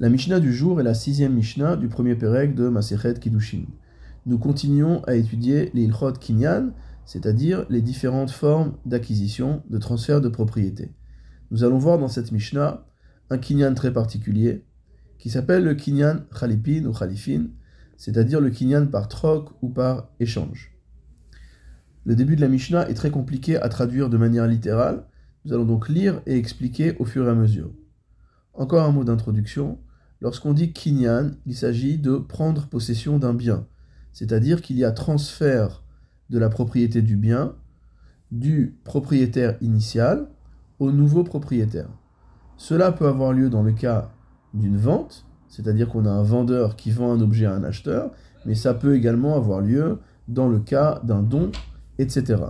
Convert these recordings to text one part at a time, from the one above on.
La Mishnah du jour est la sixième Mishnah du premier Perek de Masechet Kiddushin. Nous continuons à étudier les Ilchot Kinyan, c'est-à-dire les différentes formes d'acquisition, de transfert de propriété. Nous allons voir dans cette Mishnah un Kinyan très particulier qui s'appelle le Kinyan Khalipin ou Khalifin, c'est-à-dire le Kinyan par troc ou par échange. Le début de la Mishnah est très compliqué à traduire de manière littérale, nous allons donc lire et expliquer au fur et à mesure. Encore un mot d'introduction. Lorsqu'on dit kinyan, il s'agit de prendre possession d'un bien, c'est-à-dire qu'il y a transfert de la propriété du bien du propriétaire initial au nouveau propriétaire. Cela peut avoir lieu dans le cas d'une vente, c'est-à-dire qu'on a un vendeur qui vend un objet à un acheteur, mais ça peut également avoir lieu dans le cas d'un don, etc.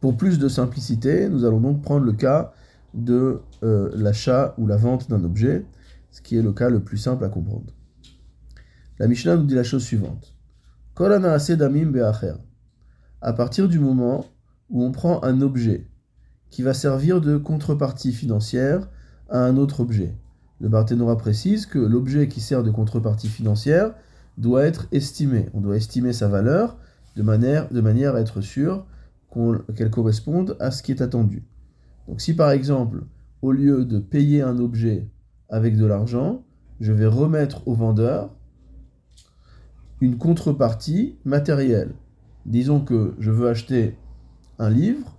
Pour plus de simplicité, nous allons donc prendre le cas de euh, l'achat ou la vente d'un objet, ce qui est le cas le plus simple à comprendre. La Mishnah nous dit la chose suivante. À partir du moment où on prend un objet qui va servir de contrepartie financière à un autre objet, le Barthénora précise que l'objet qui sert de contrepartie financière doit être estimé. On doit estimer sa valeur de manière, de manière à être sûr qu'elle corresponde à ce qui est attendu. Donc si par exemple, au lieu de payer un objet avec de l'argent, je vais remettre au vendeur une contrepartie matérielle. Disons que je veux acheter un livre,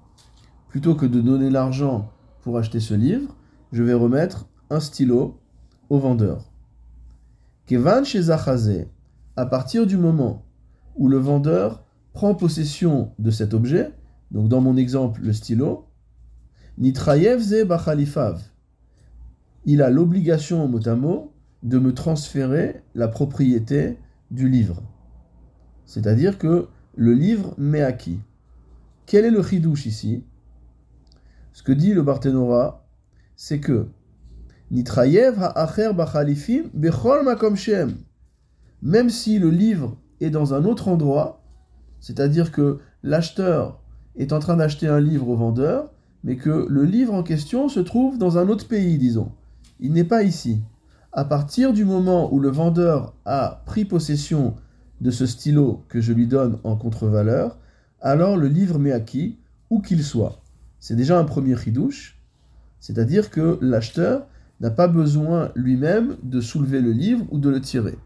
plutôt que de donner l'argent pour acheter ce livre, je vais remettre un stylo au vendeur. Kevan chez à partir du moment où le vendeur prend possession de cet objet, donc dans mon exemple le stylo, Il a l'obligation, mot à mot, de me transférer la propriété du livre. C'est-à-dire que le livre m'est acquis. Quel est le chidouche ici? Ce que dit le Barthénora, c'est que Nitrayev ha'acher bachalifim bechol makom shem. Même si le livre est dans un autre endroit, c'est-à-dire que l'acheteur est en train d'acheter un livre au vendeur, mais que le livre en question se trouve dans un autre pays, disons. Il n'est pas ici. À partir du moment où le vendeur a pris possession de ce stylo que je lui donne en contre-valeur, alors le livre m'est acquis, où qu'il soit. C'est déjà un premier chidouche, c'est-à-dire que l'acheteur n'a pas besoin lui-même de soulever le livre ou de le tirer.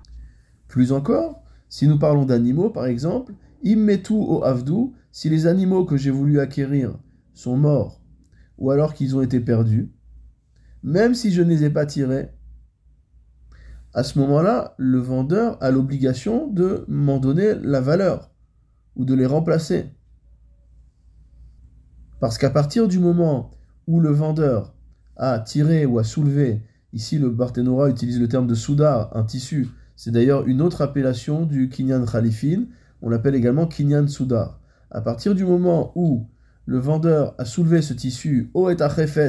Plus encore, si nous parlons d'animaux par exemple, immetu au avdou, si les animaux que j'ai voulu acquérir sont morts ou alors qu'ils ont été perdus, même si je ne les ai pas tirés, à ce moment-là, le vendeur a l'obligation de m'en donner la valeur ou de les remplacer. Parce qu'à partir du moment où le vendeur a tiré ou a soulevé, ici le Barthénora utilise le terme de soudar, un tissu, c'est d'ailleurs une autre appellation du Kinyan Khalifin, on l'appelle également Kinyan Soudar. À partir du moment où le vendeur a soulevé ce tissu, au et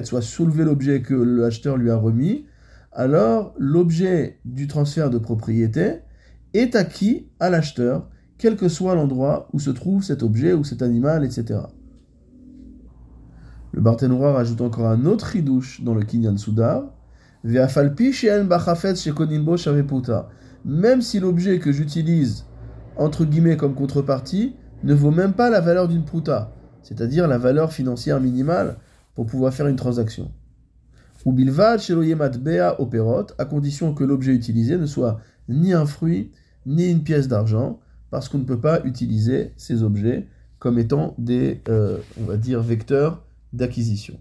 soit soulevé l'objet que l'acheteur lui a remis, alors l'objet du transfert de propriété est acquis à l'acheteur, quel que soit l'endroit où se trouve cet objet ou cet animal, etc. Le Barthénora rajoute encore un autre ridouche dans le Kinyan Soudar. Même si l'objet que j'utilise, entre guillemets, comme contrepartie, ne vaut même pas la valeur d'une pruta c'est-à-dire la valeur financière minimale pour pouvoir faire une transaction. Ou bilvad bea operot, à condition que l'objet utilisé ne soit ni un fruit, ni une pièce d'argent, parce qu'on ne peut pas utiliser ces objets comme étant des, euh, vecteurs d'acquisition.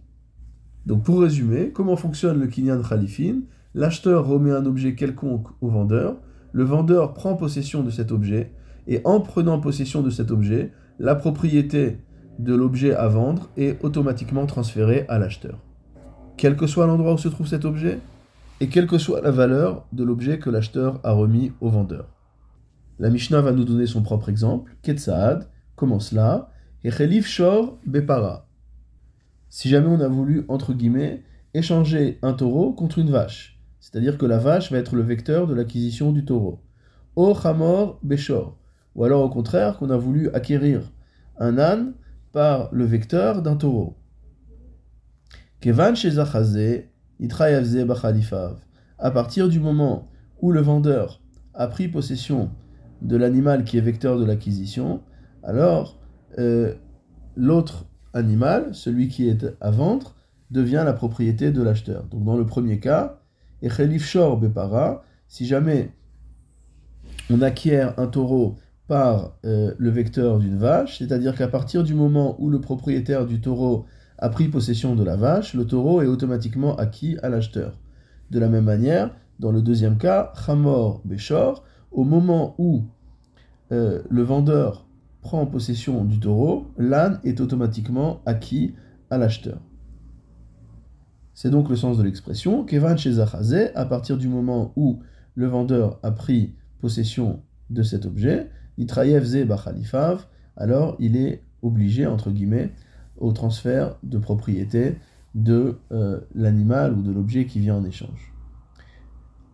Donc pour résumer, comment fonctionne le Kinyan Khalifin? L'acheteur remet un objet quelconque au vendeur, le vendeur prend possession de cet objet, et en prenant possession de cet objet, la propriété de l'objet à vendre est automatiquement transféré à l'acheteur. Quel que soit l'endroit où se trouve cet objet, et quelle que soit la valeur de l'objet que l'acheteur a remis au vendeur. La Mishnah va nous donner son propre exemple. Ketsaad, comment cela Echelif Shor Bepara. Si jamais on a voulu, entre guillemets, échanger un taureau contre une vache, c'est-à-dire que la vache va être le vecteur de l'acquisition du taureau. O Chamor Beshor. Ou alors au contraire, qu'on a voulu acquérir un âne par le vecteur d'un taureau. À partir du moment où le vendeur a pris possession de l'animal qui est vecteur de l'acquisition, alors euh, l'autre animal, celui qui est à vendre, devient la propriété de l'acheteur. Donc dans le premier cas, Shor Bepara, si jamais on acquiert un taureau par euh, le vecteur d'une vache, c'est-à-dire qu'à partir du moment où le propriétaire du taureau a pris possession de la vache, le taureau est automatiquement acquis à l'acheteur. De la même manière, dans le deuxième cas, Hamor Beshor, au moment où euh, le vendeur prend possession du taureau, l'âne est automatiquement acquis à l'acheteur. C'est donc le sens de l'expression Kevan Shezachazé, à partir du moment où le vendeur a pris possession de cet objet, alors il est obligé, entre guillemets, au transfert de propriété de euh, l'animal ou de l'objet qui vient en échange.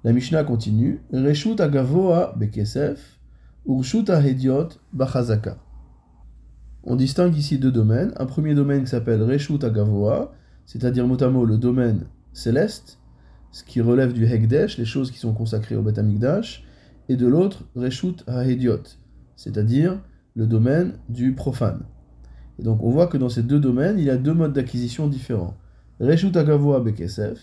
La Mishnah continue Reshut agavoa bekesef, urshut. On distingue ici deux domaines. Un premier domaine qui s'appelle Reshut agavoa, c'est-à-dire notamment le domaine céleste, ce qui relève du Hekdesh, les choses qui sont consacrées au Beth Amikdash, et de l'autre Reshut hediot, c'est-à-dire le domaine du profane. Et donc on voit que dans ces deux domaines, il y a deux modes d'acquisition différents. Reshut agavoa bekesef,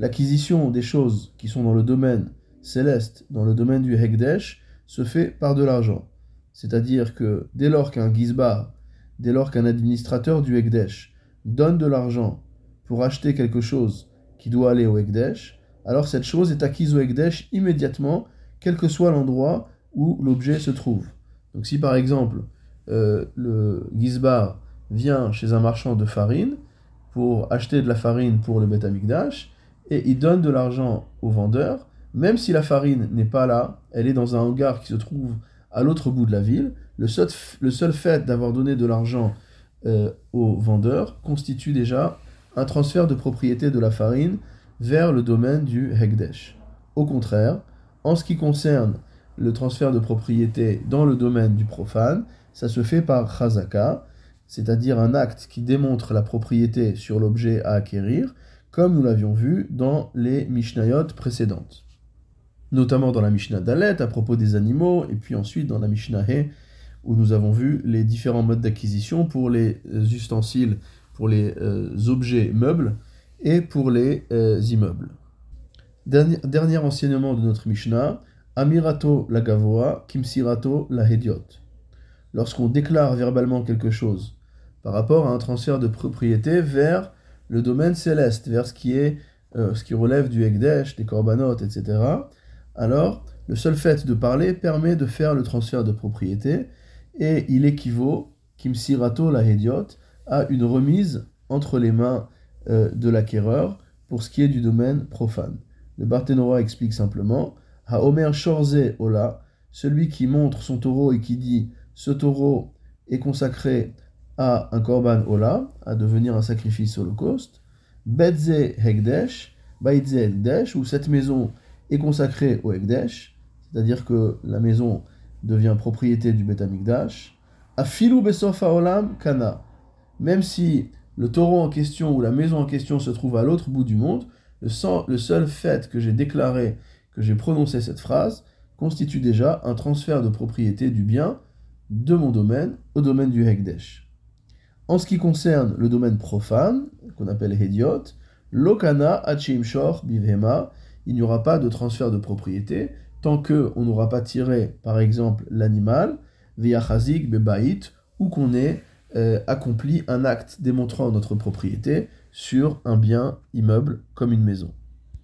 l'acquisition des choses qui sont dans le domaine céleste, dans le domaine du Hekdesh, se fait par de l'argent. C'est-à-dire que dès lors qu'un Gizbar, dès lors qu'un administrateur du Hekdesh donne de l'argent pour acheter quelque chose qui doit aller au Hekdesh, alors cette chose est acquise au Hekdesh immédiatement, quel que soit l'endroit où l'objet se trouve. Donc si par exemple euh, le Gizbar vient chez un marchand de farine pour acheter de la farine pour le Beth Amikdash, et il donne de l'argent au vendeur, même si la farine n'est pas là, elle est dans un hangar qui se trouve à l'autre bout de la ville, le seul, le seul fait d'avoir donné de l'argent euh, au vendeur constitue déjà un transfert de propriété de la farine vers le domaine du Hekdesh. Au contraire, en ce qui concerne le transfert de propriété dans le domaine du profane, ça se fait par chazaka, c'est-à-dire un acte qui démontre la propriété sur l'objet à acquérir, comme nous l'avions vu dans les Mishnayot précédentes. Notamment dans la Mishnah Dalet à propos des animaux, et puis ensuite dans la Mishnah He, où nous avons vu les différents modes d'acquisition pour les euh, ustensiles, pour les euh, objets meubles et pour les euh, immeubles. Dernier, dernier, enseignement de notre Mishnah, Amirato la Gavoa, Kimsirato la Hediot. Lorsqu'on déclare verbalement quelque chose par rapport à un transfert de propriété vers le domaine céleste, vers ce qui, est, euh, ce qui relève du Ekdesh, des Korbanot, etc., alors le seul fait de parler permet de faire le transfert de propriété et il équivaut, Kimsirato la Hediot, à une remise entre les mains euh, de l'acquéreur pour ce qui est du domaine profane. Le Barthénora explique simplement Ha Omer Shorze Ola, celui qui montre son taureau et qui dit ce taureau est consacré à un korban ola, à devenir un sacrifice holocauste. Betze hekdesh, baitze hekdesh, où cette maison est consacrée au hekdesh, c'est-à-dire que la maison devient propriété du Bet Amikdash. Afilu besof olam kana, même si le taureau en question ou la maison en question se trouve à l'autre bout du monde, le seul fait que j'ai déclaré, que j'ai prononcé cette phrase, constitue déjà un transfert de propriété du bien de mon domaine au domaine du Hekdesh. En ce qui concerne le domaine profane, qu'on appelle Hediot, Lokana Shor Bivhema, il n'y aura pas de transfert de propriété tant qu'on n'aura pas tiré, par exemple, l'animal, via Chazik Bebait, ou qu'on ait euh, accompli un acte démontrant notre propriété sur un bien immeuble comme une maison.